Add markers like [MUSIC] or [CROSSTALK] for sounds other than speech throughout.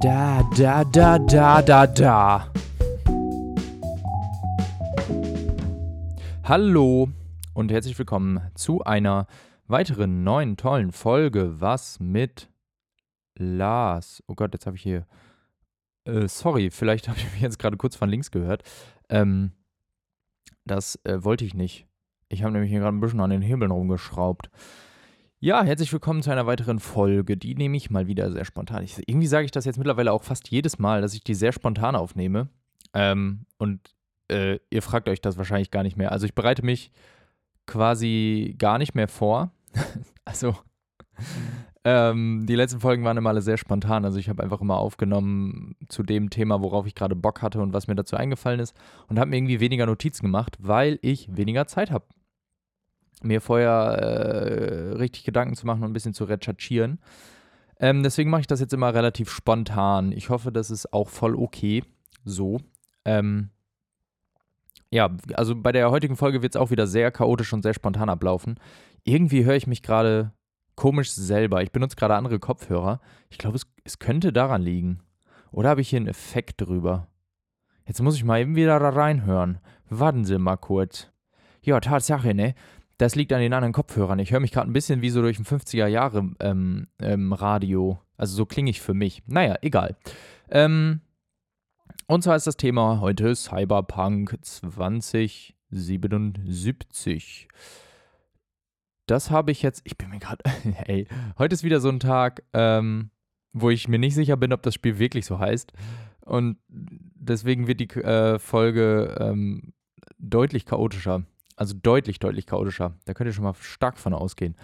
Da, da, da, da, da, da. Hallo und herzlich willkommen zu einer weiteren neuen tollen Folge. Was mit Lars? Oh Gott, jetzt habe ich hier. Äh, sorry, vielleicht [LAUGHS] habe ich mich jetzt gerade kurz von links gehört. Ähm, das äh, wollte ich nicht. Ich habe nämlich hier gerade ein bisschen an den Hebeln rumgeschraubt. Ja, herzlich willkommen zu einer weiteren Folge. Die nehme ich mal wieder sehr spontan. Ich, irgendwie sage ich das jetzt mittlerweile auch fast jedes Mal, dass ich die sehr spontan aufnehme. Ähm, und äh, ihr fragt euch das wahrscheinlich gar nicht mehr. Also ich bereite mich quasi gar nicht mehr vor. [LAUGHS] also ähm, die letzten Folgen waren immer alle sehr spontan. Also ich habe einfach immer aufgenommen zu dem Thema, worauf ich gerade Bock hatte und was mir dazu eingefallen ist. Und habe mir irgendwie weniger Notizen gemacht, weil ich weniger Zeit habe mir vorher äh, richtig Gedanken zu machen und ein bisschen zu recherchieren. Ähm, deswegen mache ich das jetzt immer relativ spontan. Ich hoffe, das ist auch voll okay. So. Ähm, ja, also bei der heutigen Folge wird es auch wieder sehr chaotisch und sehr spontan ablaufen. Irgendwie höre ich mich gerade komisch selber. Ich benutze gerade andere Kopfhörer. Ich glaube, es, es könnte daran liegen. Oder habe ich hier einen Effekt drüber? Jetzt muss ich mal eben wieder da reinhören. Warten Sie mal kurz. Ja, Tatsache, ne? Das liegt an den anderen Kopfhörern. Ich höre mich gerade ein bisschen wie so durch ein 50er Jahre ähm, ähm. Also so klinge ich für mich. Naja, egal. Ähm, und zwar ist das Thema heute Cyberpunk 2077. Das habe ich jetzt. Ich bin mir gerade. [LAUGHS] Ey, heute ist wieder so ein Tag, ähm, wo ich mir nicht sicher bin, ob das Spiel wirklich so heißt. Und deswegen wird die äh, Folge ähm, deutlich chaotischer. Also deutlich, deutlich chaotischer. Da könnt ihr schon mal stark von ausgehen.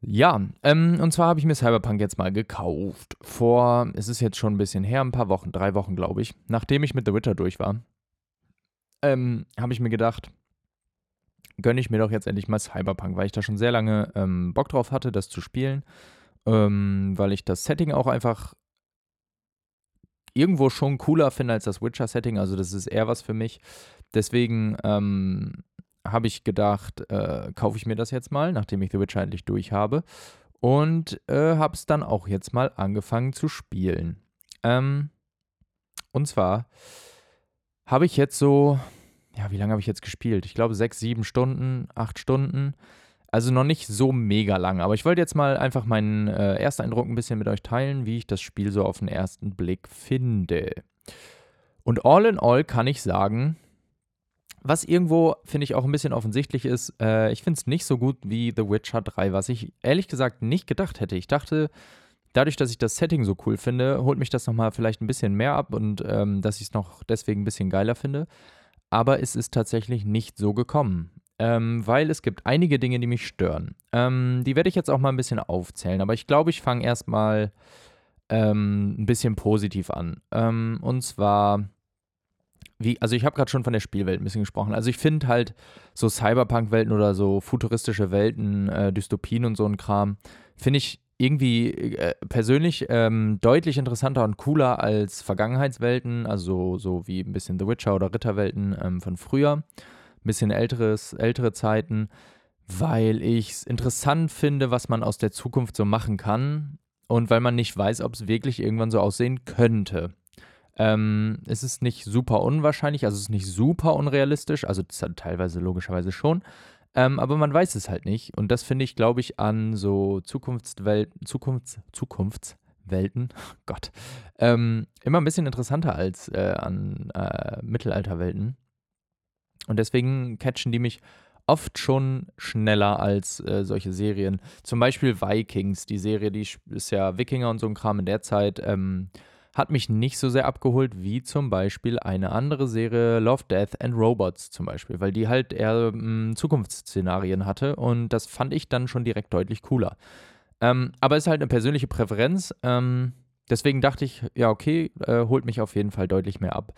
Ja, ähm, und zwar habe ich mir Cyberpunk jetzt mal gekauft. Vor, es ist jetzt schon ein bisschen her, ein paar Wochen, drei Wochen, glaube ich, nachdem ich mit The Witcher durch war, ähm, habe ich mir gedacht, gönne ich mir doch jetzt endlich mal Cyberpunk, weil ich da schon sehr lange ähm, Bock drauf hatte, das zu spielen. Ähm, weil ich das Setting auch einfach irgendwo schon cooler finde als das Witcher-Setting. Also, das ist eher was für mich. Deswegen ähm, habe ich gedacht, äh, kaufe ich mir das jetzt mal, nachdem ich The Witcher endlich durch habe. Und äh, habe es dann auch jetzt mal angefangen zu spielen. Ähm, und zwar habe ich jetzt so, ja, wie lange habe ich jetzt gespielt? Ich glaube sechs, sieben Stunden, acht Stunden. Also noch nicht so mega lang, aber ich wollte jetzt mal einfach meinen äh, Ersteindruck ein bisschen mit euch teilen, wie ich das Spiel so auf den ersten Blick finde. Und all in all kann ich sagen, was irgendwo, finde ich, auch ein bisschen offensichtlich ist, äh, ich finde es nicht so gut wie The Witcher 3, was ich ehrlich gesagt nicht gedacht hätte. Ich dachte, dadurch, dass ich das Setting so cool finde, holt mich das nochmal vielleicht ein bisschen mehr ab und ähm, dass ich es noch deswegen ein bisschen geiler finde. Aber es ist tatsächlich nicht so gekommen. Ähm, weil es gibt einige Dinge, die mich stören. Ähm, die werde ich jetzt auch mal ein bisschen aufzählen, aber ich glaube, ich fange erstmal ähm, ein bisschen positiv an. Ähm, und zwar wie, also ich habe gerade schon von der Spielwelt ein bisschen gesprochen. Also ich finde halt so Cyberpunk-Welten oder so futuristische Welten, äh, Dystopien und so ein Kram, finde ich irgendwie äh, persönlich ähm, deutlich interessanter und cooler als Vergangenheitswelten, also so wie ein bisschen The Witcher oder Ritterwelten ähm, von früher, ein bisschen älteres, ältere Zeiten, weil ich es interessant finde, was man aus der Zukunft so machen kann und weil man nicht weiß, ob es wirklich irgendwann so aussehen könnte. Ähm, es ist nicht super unwahrscheinlich, also es ist nicht super unrealistisch, also teilweise logischerweise schon, ähm, aber man weiß es halt nicht. Und das finde ich, glaube ich, an so Zukunftswelten, Zukunfts, Zukunftswelten, [LAUGHS] Gott, ähm, immer ein bisschen interessanter als äh, an äh, Mittelalterwelten. Und deswegen catchen die mich oft schon schneller als äh, solche Serien. Zum Beispiel Vikings, die Serie, die ist ja Wikinger und so ein Kram in der Zeit. Ähm, hat mich nicht so sehr abgeholt wie zum Beispiel eine andere Serie, Love, Death and Robots zum Beispiel, weil die halt eher ähm, Zukunftsszenarien hatte und das fand ich dann schon direkt deutlich cooler. Ähm, aber ist halt eine persönliche Präferenz. Ähm, deswegen dachte ich, ja, okay, äh, holt mich auf jeden Fall deutlich mehr ab.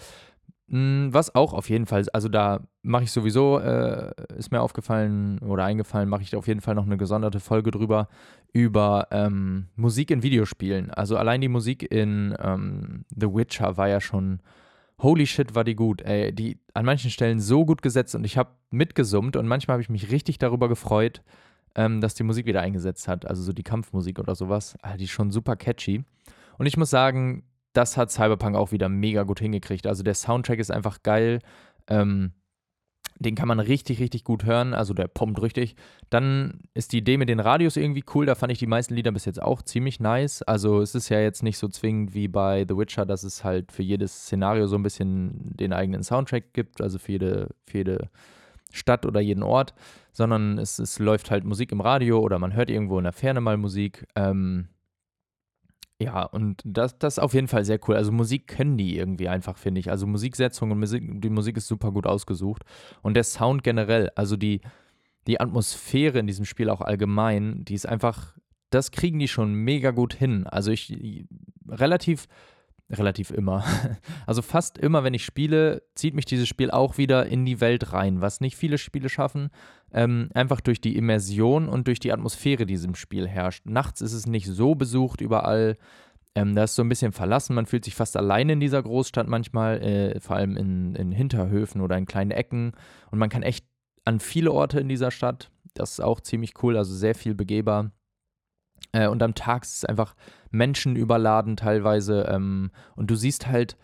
Hm, was auch auf jeden Fall, also da mache ich sowieso, äh, ist mir aufgefallen oder eingefallen, mache ich auf jeden Fall noch eine gesonderte Folge drüber, über ähm, Musik in Videospielen. Also allein die Musik in ähm, The Witcher war ja schon, holy shit, war die gut. Ey, die an manchen Stellen so gut gesetzt und ich habe mitgesummt und manchmal habe ich mich richtig darüber gefreut, ähm, dass die Musik wieder eingesetzt hat. Also so die Kampfmusik oder sowas, ah, die ist schon super catchy. Und ich muss sagen, das hat Cyberpunk auch wieder mega gut hingekriegt. Also der Soundtrack ist einfach geil. Ähm, den kann man richtig, richtig gut hören. Also der pumpt richtig. Dann ist die Idee mit den Radios irgendwie cool. Da fand ich die meisten Lieder bis jetzt auch ziemlich nice. Also es ist ja jetzt nicht so zwingend wie bei The Witcher, dass es halt für jedes Szenario so ein bisschen den eigenen Soundtrack gibt. Also für jede, für jede Stadt oder jeden Ort. Sondern es, es läuft halt Musik im Radio oder man hört irgendwo in der Ferne mal Musik. Ähm, ja, und das, das ist auf jeden Fall sehr cool. Also Musik können die irgendwie einfach, finde ich. Also Musiksetzung und Musik, die Musik ist super gut ausgesucht. Und der Sound generell, also die, die Atmosphäre in diesem Spiel auch allgemein, die ist einfach, das kriegen die schon mega gut hin. Also ich relativ relativ immer. [LAUGHS] Also fast immer, wenn ich spiele, zieht mich dieses Spiel auch wieder in die Welt rein, was nicht viele Spiele schaffen. Ähm, einfach durch die Immersion und durch die Atmosphäre, die diesem Spiel herrscht. Nachts ist es nicht so besucht überall. Ähm, da ist so ein bisschen verlassen. Man fühlt sich fast alleine in dieser Großstadt manchmal, äh, vor allem in, in Hinterhöfen oder in kleinen Ecken. Und man kann echt an viele Orte in dieser Stadt. Das ist auch ziemlich cool, also sehr viel begehbar. Äh, und am Tag ist es einfach menschenüberladen teilweise. Ähm, und du siehst halt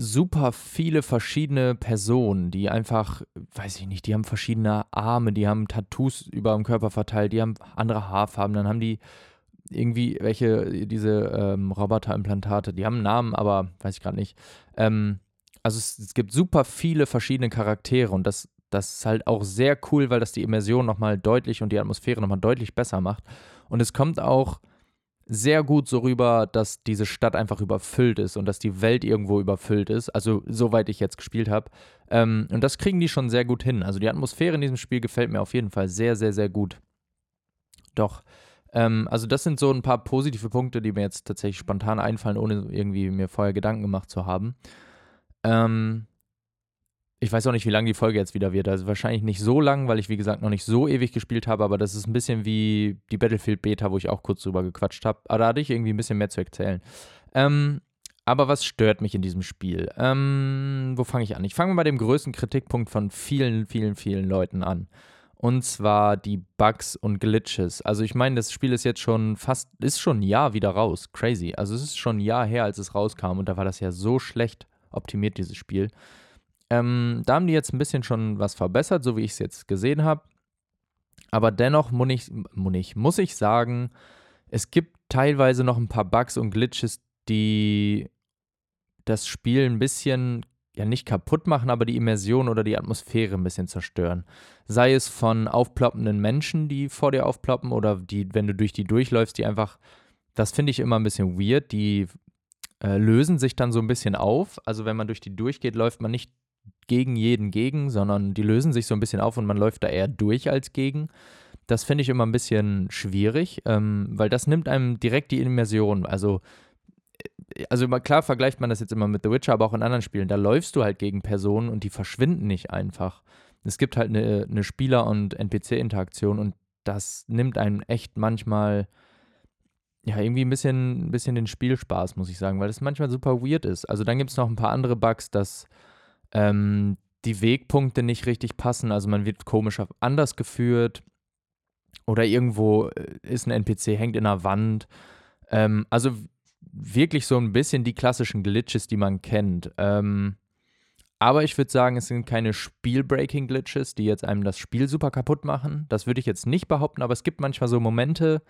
super viele verschiedene Personen, die einfach, weiß ich nicht, die haben verschiedene Arme, die haben Tattoos über dem Körper verteilt, die haben andere Haarfarben, dann haben die irgendwie welche, diese ähm, Roboterimplantate, die haben einen Namen, aber weiß ich gerade nicht. Ähm, also es, es, gibt super viele verschiedene Charaktere und das, das ist halt auch sehr cool, weil das die Immersion nochmal deutlich und die Atmosphäre nochmal deutlich besser macht. Und es kommt auch sehr gut so rüber, dass diese Stadt einfach überfüllt ist und dass die Welt irgendwo überfüllt ist. Also, soweit ich jetzt gespielt habe. Ähm, und das kriegen die schon sehr gut hin. Also, die Atmosphäre in diesem Spiel gefällt mir auf jeden Fall sehr, sehr, sehr gut. Doch, ähm, also, das sind so ein paar positive Punkte, die mir jetzt tatsächlich spontan einfallen, ohne irgendwie mir vorher Gedanken gemacht zu haben. Ähm, ich weiß auch nicht, wie lang die Folge jetzt wieder wird. Also wahrscheinlich nicht so lang, weil ich, wie gesagt, noch nicht so ewig gespielt habe, aber das ist ein bisschen wie die Battlefield Beta, wo ich auch kurz drüber gequatscht habe. Aber da hatte ich irgendwie ein bisschen mehr zu erzählen. Ähm, aber was stört mich in diesem Spiel? Ähm, wo fange ich an? Ich fange mal bei dem größten Kritikpunkt von vielen, vielen, vielen Leuten an. Und zwar die Bugs und Glitches. Also ich meine, das Spiel ist jetzt schon fast, ist schon ein Jahr wieder raus. Crazy. Also es ist schon ein Jahr her, als es rauskam und da war das ja so schlecht optimiert, dieses Spiel. Ähm, da haben die jetzt ein bisschen schon was verbessert, so wie ich es jetzt gesehen habe. Aber dennoch muss ich, muss ich sagen, es gibt teilweise noch ein paar Bugs und Glitches, die das Spiel ein bisschen, ja nicht kaputt machen, aber die Immersion oder die Atmosphäre ein bisschen zerstören. Sei es von aufploppenden Menschen, die vor dir aufploppen oder die, wenn du durch die durchläufst, die einfach, das finde ich immer ein bisschen weird, die äh, lösen sich dann so ein bisschen auf. Also wenn man durch die durchgeht, läuft man nicht gegen jeden gegen, sondern die lösen sich so ein bisschen auf und man läuft da eher durch als gegen. Das finde ich immer ein bisschen schwierig, ähm, weil das nimmt einem direkt die Immersion. Also, äh, also klar vergleicht man das jetzt immer mit The Witcher, aber auch in anderen Spielen. Da läufst du halt gegen Personen und die verschwinden nicht einfach. Es gibt halt eine, eine Spieler- und NPC-Interaktion und das nimmt einem echt manchmal ja, irgendwie ein bisschen, ein bisschen den Spielspaß, muss ich sagen, weil es manchmal super weird ist. Also dann gibt es noch ein paar andere Bugs, dass ähm, die Wegpunkte nicht richtig passen. Also man wird komisch anders geführt. Oder irgendwo äh, ist ein NPC, hängt in einer Wand. Ähm, also wirklich so ein bisschen die klassischen Glitches, die man kennt. Ähm, aber ich würde sagen, es sind keine Spielbreaking-Glitches, die jetzt einem das Spiel super kaputt machen. Das würde ich jetzt nicht behaupten, aber es gibt manchmal so Momente,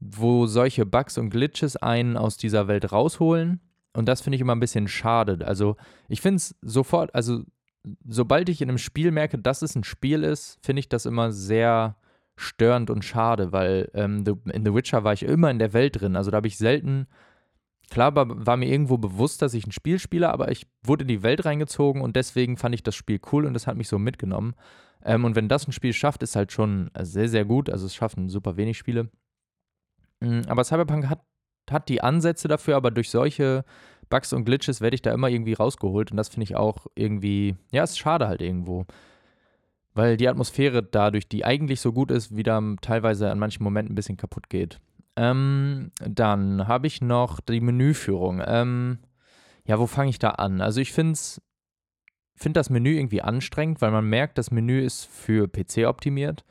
wo solche Bugs und Glitches einen aus dieser Welt rausholen und das finde ich immer ein bisschen schade. Also, ich finde es sofort, also, sobald ich in einem Spiel merke, dass es ein Spiel ist, finde ich das immer sehr störend und schade, weil ähm, in The Witcher war ich immer in der Welt drin. Also, da habe ich selten. Klar war, mir irgendwo bewusst, dass ich ein Spiel spiele, aber ich wurde in die Welt reingezogen und deswegen fand ich das Spiel cool und das hat mich so mitgenommen. Ähm, und wenn das ein Spiel schafft, ist halt schon sehr, sehr gut. Also es schaffen super wenig Spiele. Mm, aber Cyberpunk hat hat die Ansätze dafür, aber durch solche Bugs und Glitches werde ich da immer irgendwie rausgeholt und das finde ich auch irgendwie, ja, ist schade halt irgendwo. Weil die Atmosphäre dadurch, die eigentlich so gut ist, wieder teilweise an manchen Momenten ein bisschen kaputt geht. Ähm, dann habe ich noch die Menüführung. Ähm, ja, wo fange ich da an? Also ich finde find das Menü irgendwie anstrengend, weil man merkt, das Menü ist für PC optimiert.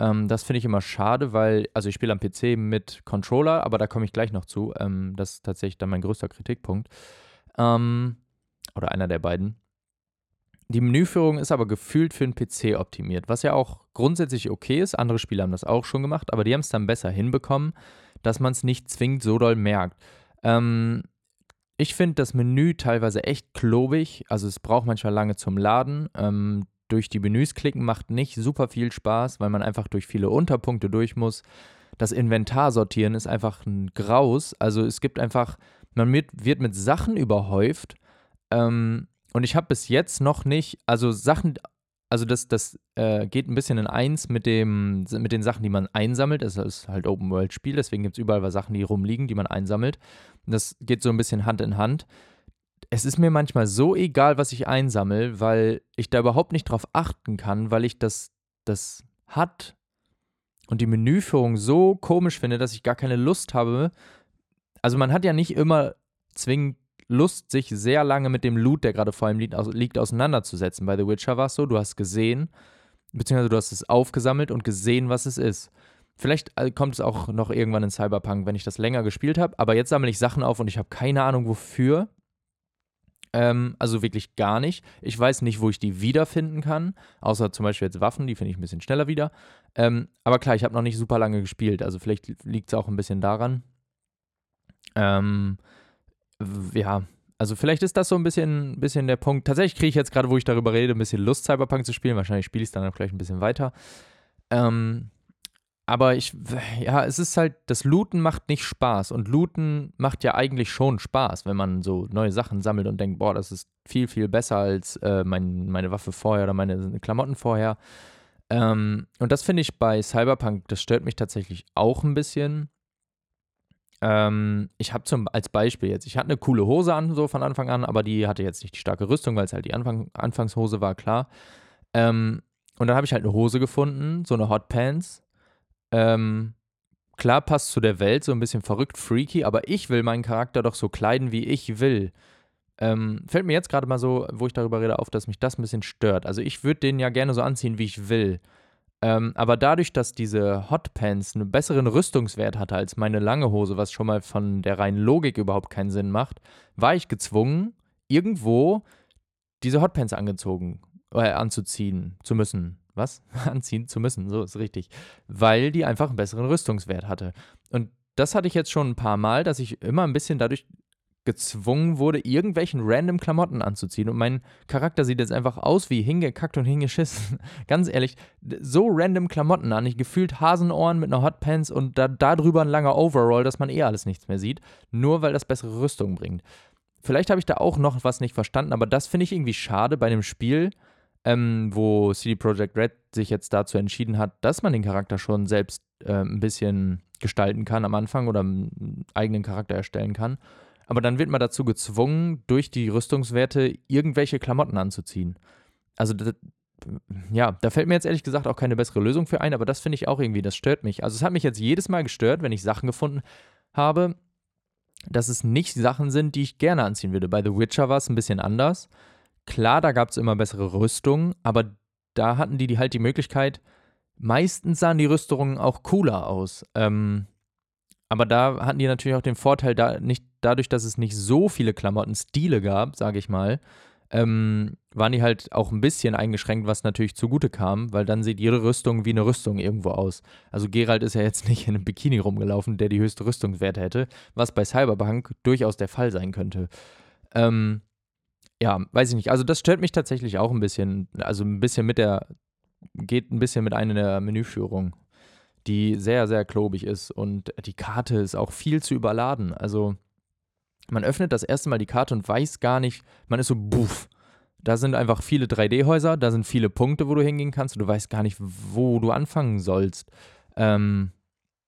Ähm, das finde ich immer schade, weil, also ich spiele am PC mit Controller, aber da komme ich gleich noch zu. Ähm, das ist tatsächlich dann mein größter Kritikpunkt. Ähm, oder einer der beiden. Die Menüführung ist aber gefühlt für den PC optimiert, was ja auch grundsätzlich okay ist. Andere Spiele haben das auch schon gemacht, aber die haben es dann besser hinbekommen, dass man es nicht zwingend so doll merkt. Ähm, ich finde das Menü teilweise echt klobig, also es braucht manchmal lange zum Laden. Ähm, durch die Menüs klicken macht nicht super viel Spaß, weil man einfach durch viele Unterpunkte durch muss. Das Inventar sortieren ist einfach ein Graus. Also es gibt einfach, man wird, wird mit Sachen überhäuft. Ähm, und ich habe bis jetzt noch nicht, also Sachen, also das, das äh, geht ein bisschen in eins mit, dem, mit den Sachen, die man einsammelt. Es ist halt Open-World-Spiel, deswegen gibt es überall Sachen, die rumliegen, die man einsammelt. Und das geht so ein bisschen Hand in Hand. Es ist mir manchmal so egal, was ich einsammle, weil ich da überhaupt nicht drauf achten kann, weil ich das, das hat und die Menüführung so komisch finde, dass ich gar keine Lust habe. Also man hat ja nicht immer zwingend Lust, sich sehr lange mit dem Loot, der gerade vor ihm liegt, liegt, auseinanderzusetzen. Bei The Witcher war es so, du hast gesehen, beziehungsweise du hast es aufgesammelt und gesehen, was es ist. Vielleicht äh, kommt es auch noch irgendwann in Cyberpunk, wenn ich das länger gespielt habe, aber jetzt sammle ich Sachen auf und ich habe keine Ahnung wofür. Ähm, also wirklich gar nicht. Ich weiß nicht, wo ich die wiederfinden kann, außer zum Beispiel jetzt Waffen, die finde ich ein bisschen schneller wieder. Ähm, aber klar, ich habe noch nicht super lange gespielt, also vielleicht liegt es auch ein bisschen daran. Ähm, ja, also vielleicht ist das so ein bisschen, bisschen der Punkt. Tatsächlich kriege ich jetzt gerade, wo ich darüber rede, ein bisschen Lust, Cyberpunk zu spielen. Wahrscheinlich spiele ich es dann auch gleich ein bisschen weiter. Ähm, aber ich, ja, es ist halt, das Looten macht nicht Spaß. Und Looten macht ja eigentlich schon Spaß, wenn man so neue Sachen sammelt und denkt, boah, das ist viel, viel besser als äh, mein, meine Waffe vorher oder meine Klamotten vorher. Ähm, und das finde ich bei Cyberpunk, das stört mich tatsächlich auch ein bisschen. Ähm, ich habe zum als Beispiel jetzt, ich hatte eine coole Hose an, so von Anfang an, aber die hatte jetzt nicht die starke Rüstung, weil es halt die Anfang, Anfangshose war, klar. Ähm, und dann habe ich halt eine Hose gefunden, so eine Hot Pants. Ähm, klar passt zu der Welt, so ein bisschen verrückt, freaky, aber ich will meinen Charakter doch so kleiden, wie ich will. Ähm, fällt mir jetzt gerade mal so, wo ich darüber rede, auf, dass mich das ein bisschen stört. Also ich würde den ja gerne so anziehen, wie ich will. Ähm, aber dadurch, dass diese Hotpants einen besseren Rüstungswert hatte als meine lange Hose, was schon mal von der reinen Logik überhaupt keinen Sinn macht, war ich gezwungen, irgendwo diese Hotpants angezogen, äh, anzuziehen zu müssen. Was? [LAUGHS] Anziehen zu müssen, so ist richtig. Weil die einfach einen besseren Rüstungswert hatte. Und das hatte ich jetzt schon ein paar Mal, dass ich immer ein bisschen dadurch gezwungen wurde, irgendwelchen random Klamotten anzuziehen. Und mein Charakter sieht jetzt einfach aus wie hingekackt und hingeschissen. [LAUGHS] Ganz ehrlich, so random Klamotten an. Ich gefühlt Hasenohren mit einer Hotpants und da, darüber ein langer Overall, dass man eh alles nichts mehr sieht. Nur weil das bessere Rüstung bringt. Vielleicht habe ich da auch noch was nicht verstanden, aber das finde ich irgendwie schade bei einem Spiel, ähm, wo CD Projekt Red sich jetzt dazu entschieden hat, dass man den Charakter schon selbst äh, ein bisschen gestalten kann am Anfang oder einen eigenen Charakter erstellen kann aber dann wird man dazu gezwungen, durch die Rüstungswerte irgendwelche Klamotten anzuziehen. Also, das, ja, da fällt mir jetzt ehrlich gesagt auch keine bessere Lösung für ein, aber das finde ich auch irgendwie, das stört mich. Also, es hat mich jetzt jedes Mal gestört, wenn ich Sachen gefunden habe, dass es nicht Sachen sind, die ich gerne anziehen würde. Bei The Witcher war es ein bisschen anders. Klar, da gab es immer bessere Rüstungen, aber da hatten die, die halt die Möglichkeit, meistens sahen die Rüstungen auch cooler aus. Ähm, aber da hatten die natürlich auch den Vorteil, da nicht, dadurch, dass es nicht so viele Klamotten-Stile gab, sage ich mal, ähm, waren die halt auch ein bisschen eingeschränkt, was natürlich zugute kam, weil dann sieht jede Rüstung wie eine Rüstung irgendwo aus. Also Gerald ist ja jetzt [LAUGHS] nicht in einem Bikini rumgelaufen, der die höchste Rüstungswerte hätte, was bei Cyberpunk durchaus der Fall sein könnte. Ähm, ja, weiß ich nicht. Also das stört mich tatsächlich auch ein bisschen. Also ein bisschen mit der, geht ein bisschen mit einer der Menüführung die sehr, sehr klobig ist und die Karte ist auch viel zu überladen. Also man öffnet das erste Mal die Karte und weiß gar nicht, man ist so, buff. Da sind einfach viele 3D-Häuser, da sind viele Punkte, wo du hingehen kannst und du weißt gar nicht, wo du anfangen sollst. Ähm,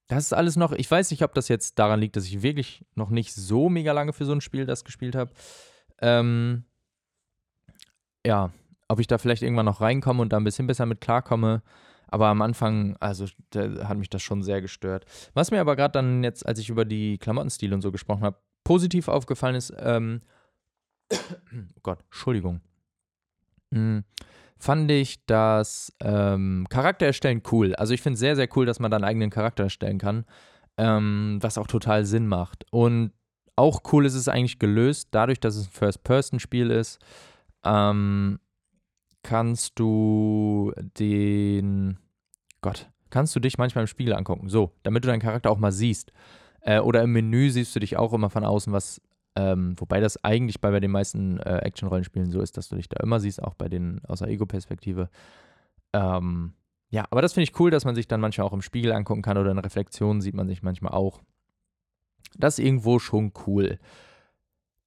das ist alles noch, ich weiß nicht, ob das jetzt daran liegt, dass ich wirklich noch nicht so mega lange für so ein Spiel das gespielt habe. Ähm, ja, ob ich da vielleicht irgendwann noch reinkomme und da ein bisschen besser mit klarkomme. Aber am Anfang, also hat mich das schon sehr gestört. Was mir aber gerade dann jetzt, als ich über die Klamottenstile und so gesprochen habe, positiv aufgefallen ist, ähm, [COUGHS] oh Gott, Entschuldigung. Hm, fand ich das ähm, Charakter erstellen cool. Also ich finde es sehr, sehr cool, dass man da einen eigenen Charakter erstellen kann, ähm, was auch total Sinn macht. Und auch cool ist es eigentlich gelöst, dadurch, dass es ein First-Person-Spiel ist, ähm, kannst du den, Gott, kannst du dich manchmal im Spiegel angucken. So, damit du deinen Charakter auch mal siehst. Äh, oder im Menü siehst du dich auch immer von außen, was, ähm, wobei das eigentlich bei, bei den meisten äh, Action-Rollenspielen so ist, dass du dich da immer siehst, auch bei den aus der Ego-Perspektive. Ähm, ja, aber das finde ich cool, dass man sich dann manchmal auch im Spiegel angucken kann oder in Reflexionen sieht man sich manchmal auch. Das ist irgendwo schon cool.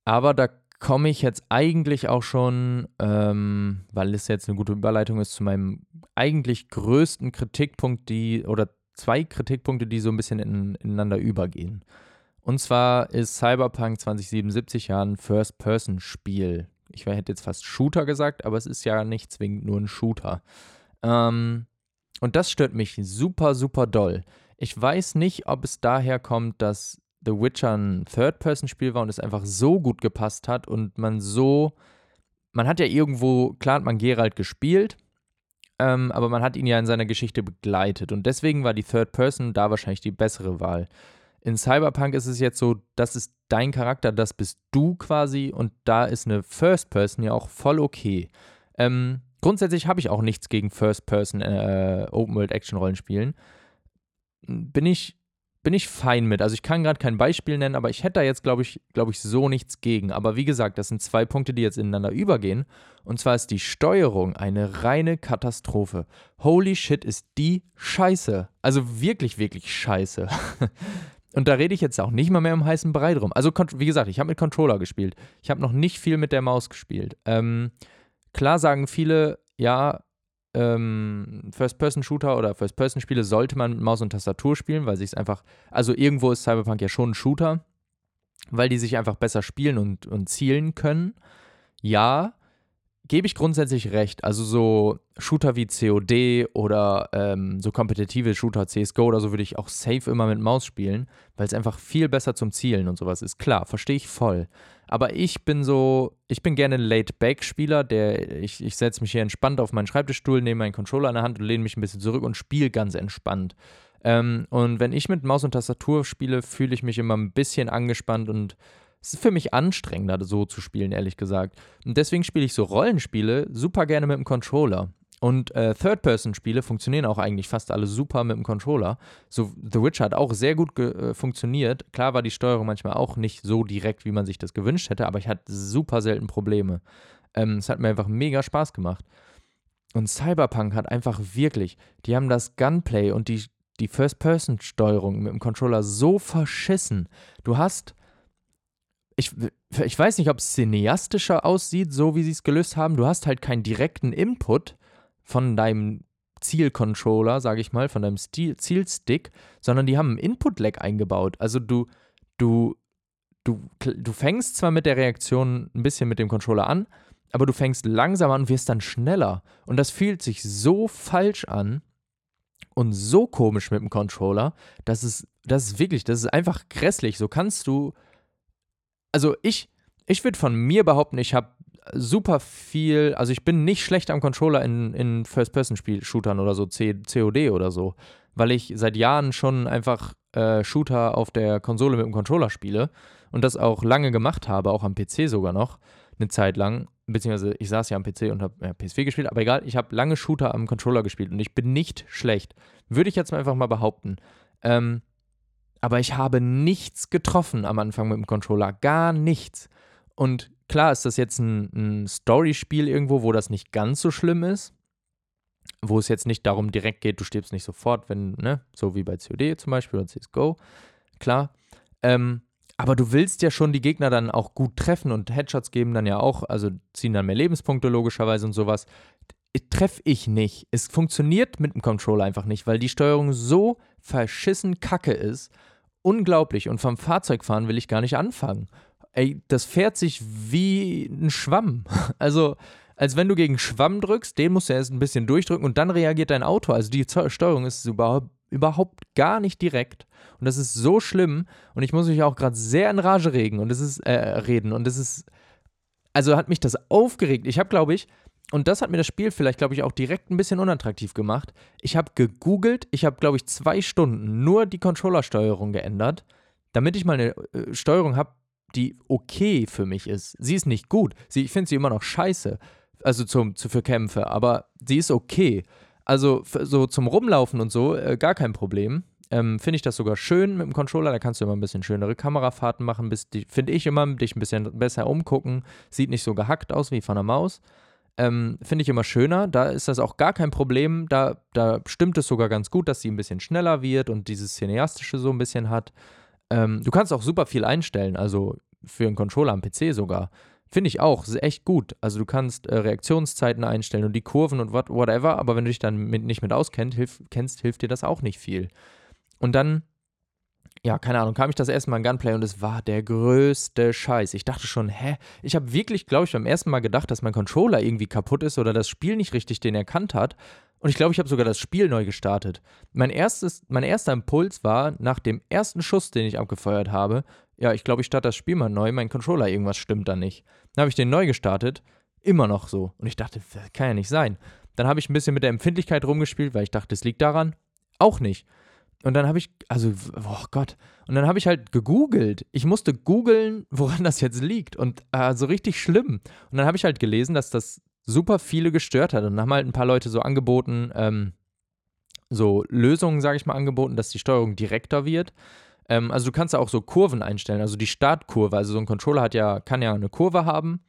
Aber da komme ich jetzt eigentlich auch schon, ähm, weil es jetzt eine gute Überleitung ist, zu meinem eigentlich größten Kritikpunkt, die, oder zwei Kritikpunkte, die so ein bisschen in, ineinander übergehen. Und zwar ist Cyberpunk 2077 ja ein First-Person-Spiel. Ich hätte jetzt fast Shooter gesagt, aber es ist ja nicht zwingend nur ein Shooter. Ähm, und das stört mich super, super doll. Ich weiß nicht, ob es daher kommt, dass The Witcher ein Third-Person-Spiel war und es einfach so gut gepasst hat und man so. Man hat ja irgendwo, klar hat man Geralt gespielt, ähm, aber man hat ihn ja in seiner Geschichte begleitet und deswegen war die Third Person da wahrscheinlich die bessere Wahl. In Cyberpunk ist es jetzt so, das ist dein Charakter, das bist du quasi und da ist eine First Person ja auch voll okay. Ähm, grundsätzlich habe ich auch nichts gegen First Person äh, Open World Action Rollenspielen. Bin ich bin ich fein mit. Also ich kann gerade kein Beispiel nennen, aber ich hätte da jetzt, glaube ich, glaube ich, so nichts gegen. Aber wie gesagt, das sind zwei Punkte, die jetzt ineinander übergehen. Und zwar ist die Steuerung eine reine Katastrophe. Holy shit, ist die scheiße. Also wirklich, wirklich scheiße. [LAUGHS] Und da rede ich jetzt auch nicht mal mehr im heißen Brei drum. Also, wie gesagt, ich habe mit Controller gespielt. Ich habe noch nicht viel mit der Maus gespielt. Ähm, klar sagen viele, ja, ähm, First-Person-Shooter oder First-Person-Spiele sollte man mit Maus und Tastatur spielen, weil sich es einfach, also irgendwo ist Cyberpunk ja schon ein Shooter, weil die sich einfach besser spielen und, und zielen können. Ja, gebe ich grundsätzlich recht. Also so Shooter wie COD oder ähm, so kompetitive Shooter CSGO oder so würde ich auch safe immer mit Maus spielen, weil es einfach viel besser zum Zielen und sowas ist. Klar, verstehe ich voll. Aber ich bin so, ich bin gerne ein Laid-Back-Spieler, der, ich, ich setze mich hier entspannt auf meinen Schreibtischstuhl, nehme meinen Controller in der Hand und lehne mich ein bisschen zurück und spiele ganz entspannt. Ähm, und wenn ich mit Maus und Tastatur spiele, fühle ich mich immer ein bisschen angespannt und es ist für mich anstrengender, so zu spielen, ehrlich gesagt. Und deswegen spiele ich so Rollenspiele super gerne mit dem Controller. Und äh, Third-Person-Spiele funktionieren auch eigentlich fast alle super mit dem Controller. So The Witcher hat auch sehr gut äh, funktioniert. Klar war die Steuerung manchmal auch nicht so direkt, wie man sich das gewünscht hätte, aber ich hatte super selten Probleme. Ähm, es hat mir einfach mega Spaß gemacht. Und Cyberpunk hat einfach wirklich, die haben das Gunplay und die, die First-Person-Steuerung mit dem Controller so verschissen. Du hast ich, ich weiß nicht, ob es cineastischer aussieht, so wie sie es gelöst haben. Du hast halt keinen direkten Input von deinem Zielcontroller, sage ich mal, von deinem Zielstick, sondern die haben einen Input-Lag eingebaut. Also du, du, du, du fängst zwar mit der Reaktion ein bisschen mit dem Controller an, aber du fängst langsam an und wirst dann schneller. Und das fühlt sich so falsch an und so komisch mit dem Controller, dass es, das ist wirklich, das ist einfach grässlich. So kannst du also ich, ich würde von mir behaupten, ich habe super viel, also ich bin nicht schlecht am Controller in, in First-Person-Shootern oder so, C, COD oder so, weil ich seit Jahren schon einfach äh, Shooter auf der Konsole mit dem Controller spiele und das auch lange gemacht habe, auch am PC sogar noch, eine Zeit lang, beziehungsweise ich saß ja am PC und habe ja, PS4 gespielt, aber egal, ich habe lange Shooter am Controller gespielt und ich bin nicht schlecht. Würde ich jetzt einfach mal behaupten. Ähm, aber ich habe nichts getroffen am Anfang mit dem Controller. Gar nichts. Und klar ist das jetzt ein, ein Story-Spiel irgendwo, wo das nicht ganz so schlimm ist. Wo es jetzt nicht darum direkt geht, du stirbst nicht sofort, wenn, ne, so wie bei COD zum Beispiel oder CSGO. Klar. Ähm, aber du willst ja schon die Gegner dann auch gut treffen und Headshots geben dann ja auch, also ziehen dann mehr Lebenspunkte logischerweise und sowas. Treffe ich nicht. Es funktioniert mit dem Controller einfach nicht, weil die Steuerung so verschissen kacke ist unglaublich. Und vom Fahrzeugfahren will ich gar nicht anfangen. Ey, das fährt sich wie ein Schwamm. [LAUGHS] Also, als wenn du gegen Schwamm drückst, den musst du erst ein bisschen durchdrücken und dann reagiert dein Auto. Also die Steuerung ist überhaupt, überhaupt gar nicht direkt. Und das ist so schlimm. Und ich muss mich auch gerade sehr in Rage regen und es ist, äh, reden. Und es ist, also hat mich das aufgeregt. Ich habe, glaube ich, und das hat mir das Spiel vielleicht, glaube ich, auch direkt ein bisschen unattraktiv gemacht. Ich habe gegoogelt, ich habe, glaube ich, zwei Stunden nur die Controllersteuerung geändert, damit ich mal eine äh, Steuerung habe, die okay für mich ist. Sie ist nicht gut. Sie, ich finde sie immer noch scheiße. Also zum, zu, für Kämpfe, aber sie ist okay. Also so zum Rumlaufen und so, äh, gar kein Problem. Ähm, finde ich das sogar schön mit dem Controller. Da kannst du immer ein bisschen schönere Kamerafahrten machen. Finde ich immer, dich ein bisschen besser umgucken. Sieht nicht so gehackt aus wie von der Maus. Ähm, Finde ich immer schöner. Da ist das auch gar kein Problem. Da, da stimmt es sogar ganz gut, dass sie ein bisschen schneller wird und dieses Cineastische so ein bisschen hat. Ähm, du kannst auch super viel einstellen, also für einen Controller am PC sogar. Finde ich auch, echt gut. Also du kannst äh, Reaktionszeiten einstellen und die Kurven und what, whatever, aber wenn du dich dann mit, nicht mit auskennst, hilf, kennst, hilft dir das auch nicht viel. Und dann, ja, keine Ahnung, kam ich das erste Mal in Gunplay und es war der größte Scheiß. Ich dachte schon, hä? Ich habe wirklich, glaube ich, beim ersten Mal gedacht, dass mein Controller irgendwie kaputt ist oder das Spiel nicht richtig den erkannt hat. Und ich glaube, ich habe sogar das Spiel neu gestartet. Mein, erstes, mein erster Impuls war, nach dem ersten Schuss, den ich abgefeuert habe, ja, ich glaube, ich starte das Spiel mal neu, mein Controller, irgendwas stimmt da nicht. Dann habe ich den neu gestartet, immer noch so. Und ich dachte, das kann ja nicht sein. Dann habe ich ein bisschen mit der Empfindlichkeit rumgespielt, weil ich dachte, es liegt daran. Auch nicht. Und dann habe ich, also, oh Gott. Und dann habe ich halt gegoogelt. Ich musste googeln, woran das jetzt liegt. Und äh, so richtig schlimm. Und dann habe ich halt gelesen, dass das super viele gestört hat. Und dann haben halt ein paar Leute so angeboten, ähm, so Lösungen, sage ich mal, angeboten, dass die Steuerung direkter wird. Ähm, also du kannst auch so Kurven einstellen, also die Startkurve. Also so ein Controller hat ja, kann ja eine Kurve haben.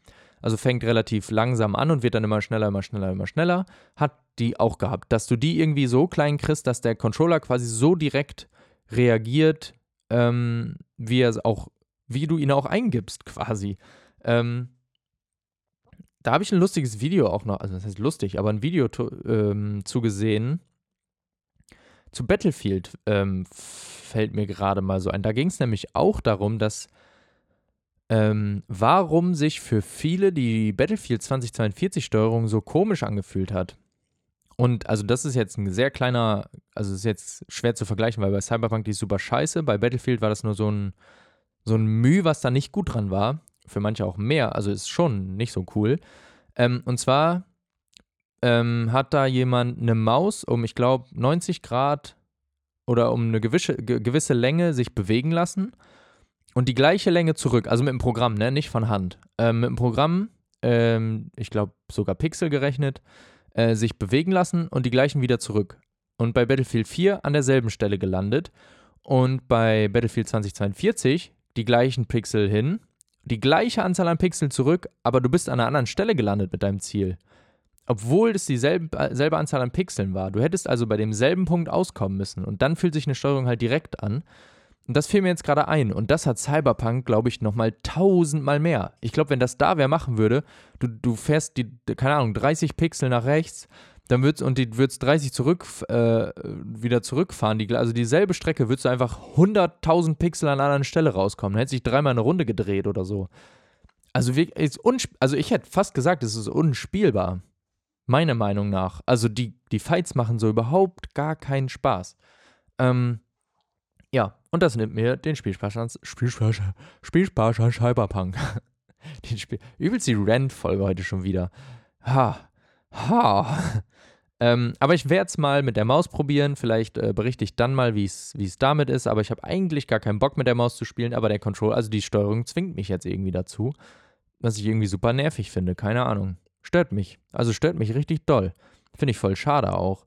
Also fängt relativ langsam an und wird dann immer schneller, immer schneller, immer schneller. Hat die auch gehabt, dass du die irgendwie so klein kriegst, dass der Controller quasi so direkt reagiert, ähm, wie er auch, wie du ihn auch eingibst, quasi. Ähm, da habe ich ein lustiges Video auch noch, also das heißt lustig, aber ein Video ähm, zugesehen. Zu Battlefield ähm, fällt mir gerade mal so ein. Da ging es nämlich auch darum, dass ähm, warum sich für viele die Battlefield 2042 Steuerung so komisch angefühlt hat. Und also das ist jetzt ein sehr kleiner, also ist jetzt schwer zu vergleichen, weil bei Cyberpunk die ist super scheiße, bei Battlefield war das nur so ein, so ein Mühe, was da nicht gut dran war. Für manche auch mehr, also ist schon nicht so cool. Ähm, und zwar ähm, hat da jemand eine Maus um, ich glaube, 90 Grad oder um eine gewisse, gewisse Länge sich bewegen lassen und die gleiche Länge zurück, also mit dem Programm, ne, nicht von Hand. Ähm, mit dem Programm, ähm, ich glaube sogar Pixel gerechnet, äh, sich bewegen lassen und die gleichen wieder zurück. Und bei Battlefield 4 an derselben Stelle gelandet. Und bei Battlefield 2042 die gleichen Pixel hin, die gleiche Anzahl an Pixeln zurück, aber du bist an einer anderen Stelle gelandet mit deinem Ziel. Obwohl es dieselbe äh, selbe Anzahl an Pixeln war. Du hättest also bei demselben Punkt auskommen müssen. Und dann fühlt sich eine Steuerung halt direkt an. Und das fiel mir jetzt gerade ein. Und das hat Cyberpunk, glaube ich, nochmal tausendmal mehr. Ich glaube, wenn das da wer machen würde, du, du fährst die, keine Ahnung, 30 Pixel nach rechts, dann wird's, und die würdest 30 zurück, äh, wieder zurückfahren. Die, also dieselbe Strecke würdest du einfach 100.000 Pixel an einer anderen Stelle rauskommen. Dann hätte sich dreimal eine Runde gedreht oder so. Also, ist also ich hätte fast gesagt, es ist unspielbar. Meiner Meinung nach. Also die, die Fights machen so überhaupt gar keinen Spaß. Ähm, und das nimmt mir den Spielspaß Spielspaß Spielspaß Cyberpunk. [LAUGHS] den Spiel, übelst die Rant-Folge heute schon wieder. Ha. Ha. Ähm, aber ich werde es mal mit der Maus probieren. Vielleicht äh, berichte ich dann mal, wie es damit ist. Aber ich habe eigentlich gar keinen Bock mit der Maus zu spielen. Aber der Control, also die Steuerung zwingt mich jetzt irgendwie dazu. Was ich irgendwie super nervig finde. Keine Ahnung. Stört mich. Also stört mich richtig doll. Finde ich voll schade auch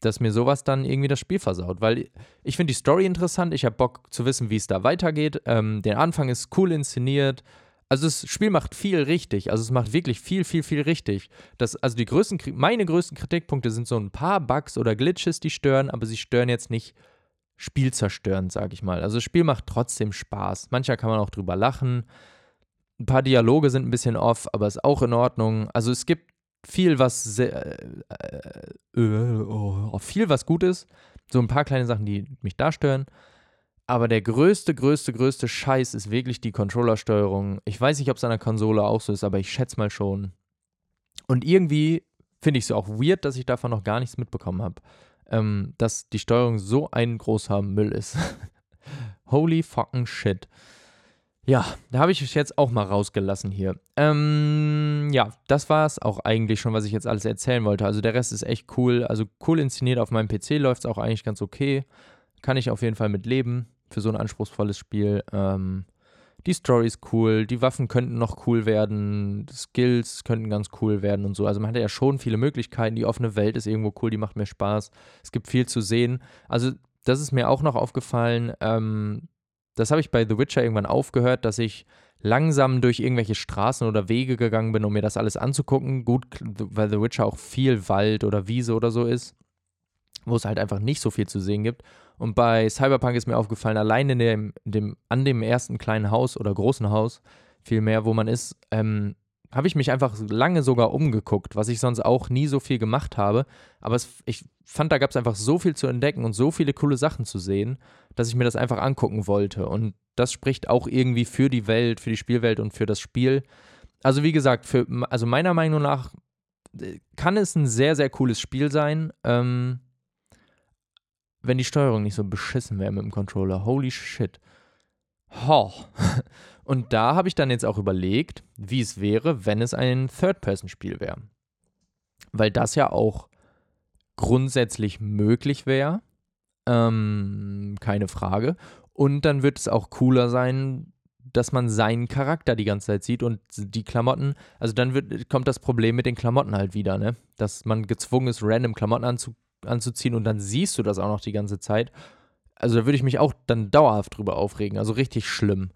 dass mir sowas dann irgendwie das Spiel versaut. Weil ich finde die Story interessant, ich habe Bock zu wissen, wie es da weitergeht. Ähm, der Anfang ist cool inszeniert. Also das Spiel macht viel richtig. Also es macht wirklich viel, viel, viel richtig. Das, also die größten, meine größten Kritikpunkte sind so ein paar Bugs oder Glitches, die stören, aber sie stören jetzt nicht spielzerstörend, sage ich mal. Also das Spiel macht trotzdem Spaß. Manchmal kann man auch drüber lachen. Ein paar Dialoge sind ein bisschen off, aber ist auch in Ordnung. Also es gibt viel, was sehr, äh, äh, oh, viel, was gut ist. So ein paar kleine Sachen, die mich da stören. Aber der größte, größte, größte Scheiß ist wirklich die Controllersteuerung. Ich weiß nicht, ob es an der Konsole auch so ist, aber ich schätze mal schon. Und irgendwie finde ich es auch weird, dass ich davon noch gar nichts mitbekommen habe. Ähm, dass die Steuerung so ein großer Müll ist. [LAUGHS] Holy fucking shit. Ja, da habe ich es jetzt auch mal rausgelassen hier. Ähm, ja, das war es auch eigentlich schon, was ich jetzt alles erzählen wollte. Also der Rest ist echt cool. Also cool inszeniert auf meinem PC läuft es auch eigentlich ganz okay. Kann ich auf jeden Fall mit leben für so ein anspruchsvolles Spiel. Ähm, die Story ist cool, die Waffen könnten noch cool werden, Skills könnten ganz cool werden und so. Also man hat ja schon viele Möglichkeiten. Die offene Welt ist irgendwo cool, die macht mir Spaß. Es gibt viel zu sehen. Also das ist mir auch noch aufgefallen. Ähm, das habe ich bei The Witcher irgendwann aufgehört, dass ich langsam durch irgendwelche Straßen oder Wege gegangen bin, um mir das alles anzugucken. Gut, weil The Witcher auch viel Wald oder Wiese oder so ist, wo es halt einfach nicht so viel zu sehen gibt. Und bei Cyberpunk ist mir aufgefallen, allein in dem, dem, an dem ersten kleinen Haus oder großen Haus, vielmehr, wo man ist, ähm, habe ich mich einfach lange sogar umgeguckt, was ich sonst auch nie so viel gemacht habe. Aber es, ich fand, da gab es einfach so viel zu entdecken und so viele coole Sachen zu sehen, dass ich mir das einfach angucken wollte. Und das spricht auch irgendwie für die Welt, für die Spielwelt und für das Spiel. Also wie gesagt, für, also meiner Meinung nach äh, kann es ein sehr, sehr cooles Spiel sein, ähm, wenn die Steuerung nicht so beschissen wäre mit dem Controller. Holy shit. Ho. [LAUGHS] Und da habe ich dann jetzt auch überlegt, wie es wäre, wenn es ein Third-Person-Spiel wäre. Weil das ja auch grundsätzlich möglich wäre. Ähm, keine Frage. Und dann wird es auch cooler sein, dass man seinen Charakter die ganze Zeit sieht und die Klamotten, also dann wird, kommt das Problem mit den Klamotten halt wieder, ne? Dass man gezwungen ist, random Klamotten anzu, anzuziehen und dann siehst du das auch noch die ganze Zeit. Also da würde ich mich auch dann dauerhaft drüber aufregen, also richtig schlimm.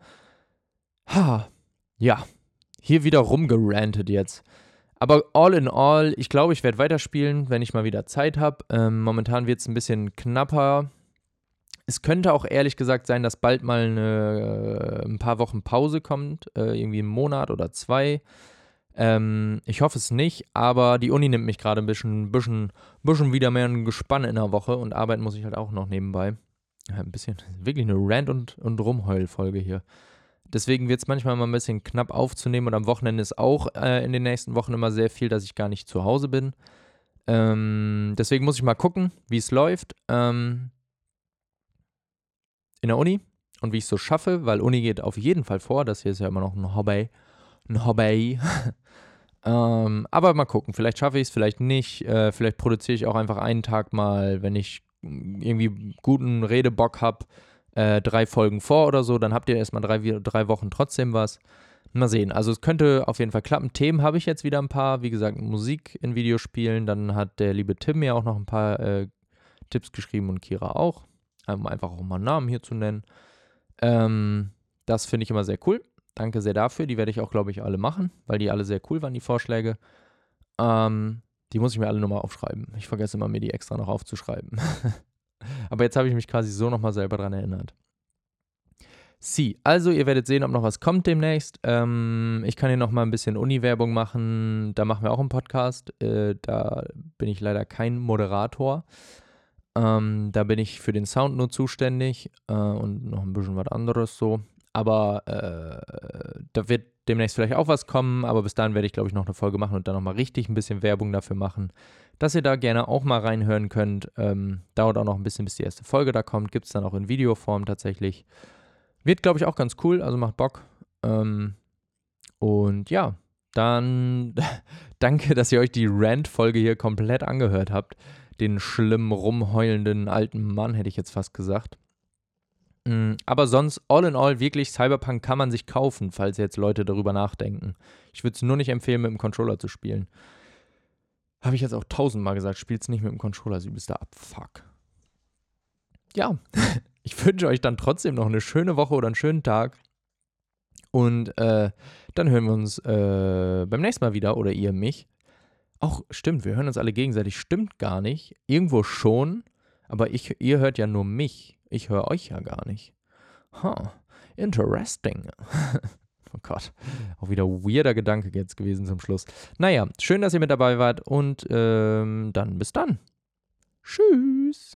Ha, ja, hier wieder rumgerantet jetzt. Aber all in all, ich glaube, ich werde weiterspielen, wenn ich mal wieder Zeit habe. Ähm, momentan wird es ein bisschen knapper. Es könnte auch ehrlich gesagt sein, dass bald mal eine, äh, ein paar Wochen Pause kommt, äh, irgendwie einen Monat oder zwei. Ähm, ich hoffe es nicht, aber die Uni nimmt mich gerade ein bisschen, bisschen, bisschen wieder mehr ein Gespann in der Woche und arbeiten muss ich halt auch noch nebenbei. Ja, ein bisschen, [LAUGHS] wirklich eine Rant- und, und Rumheul-Folge hier. Deswegen wird es manchmal mal ein bisschen knapp aufzunehmen und am Wochenende ist auch äh, in den nächsten Wochen immer sehr viel, dass ich gar nicht zu Hause bin. Ähm, deswegen muss ich mal gucken, wie es läuft ähm, in der Uni und wie ich es so schaffe, weil Uni geht auf jeden Fall vor. Das hier ist ja immer noch ein Hobby. Ein Hobby. [LAUGHS] ähm, aber mal gucken, vielleicht schaffe ich es, vielleicht nicht. Äh, vielleicht produziere ich auch einfach einen Tag mal, wenn ich irgendwie guten Redebock habe äh, drei Folgen vor oder so, dann habt ihr erstmal drei, drei Wochen trotzdem was. Mal sehen. Also es könnte auf jeden Fall klappen. Themen habe ich jetzt wieder ein paar. Wie gesagt, Musik in Videospielen. Dann hat der liebe Tim mir auch noch ein paar äh, Tipps geschrieben und Kira auch. Um einfach auch mal einen Namen hier zu nennen. Ähm, das finde ich immer sehr cool. Danke sehr dafür. Die werde ich auch, glaube ich, alle machen, weil die alle sehr cool waren, die Vorschläge. Ähm, die muss ich mir alle nochmal aufschreiben. Ich vergesse immer, mir die extra noch aufzuschreiben. [LAUGHS] Aber jetzt habe ich mich quasi so nochmal selber dran erinnert. Sie, also ihr werdet sehen, ob noch was kommt demnächst. Ähm, ich kann hier nochmal ein bisschen Uni-Werbung machen. Da machen wir auch einen Podcast. Äh, da bin ich leider kein Moderator. Ähm, da bin ich für den Sound nur zuständig äh, und noch ein bisschen was anderes so. Aber äh, da wird demnächst vielleicht auch was kommen, aber bis dahin werde ich, glaube ich, noch eine Folge machen und dann nochmal richtig ein bisschen Werbung dafür machen dass ihr da gerne auch mal reinhören könnt. Ähm, dauert auch noch ein bisschen, bis die erste Folge da kommt. Gibt es dann auch in Videoform tatsächlich. Wird, glaube ich, auch ganz cool, also macht Bock. Ähm, und ja, dann [LAUGHS] danke, dass ihr euch die Rant-Folge hier komplett angehört habt. Den schlimm rumheulenden alten Mann, hätte ich jetzt fast gesagt. Mm, aber sonst, all in all, wirklich, Cyberpunk kann man sich kaufen, falls jetzt Leute darüber nachdenken. Ich würde es nur nicht empfehlen, mit dem Controller zu spielen. Habe ich jetzt auch tausendmal gesagt, spielt's nicht mit dem Controller, sie bist da Abfuck. Ja, [LAUGHS] ich wünsche euch dann trotzdem noch eine schöne Woche oder einen schönen Tag. Und äh, dann hören wir uns äh, beim nächsten Mal wieder oder ihr mich. Auch stimmt, wir hören uns alle gegenseitig. Stimmt gar nicht. Irgendwo schon, aber ich, ihr hört ja nur mich. Ich höre euch ja gar nicht. Huh, interesting. [LAUGHS] Oh Gott, auch wieder weirder Gedanke jetzt gewesen zum Schluss. Naja, schön, dass ihr mit dabei wart und ähm, dann bis dann. Tschüss.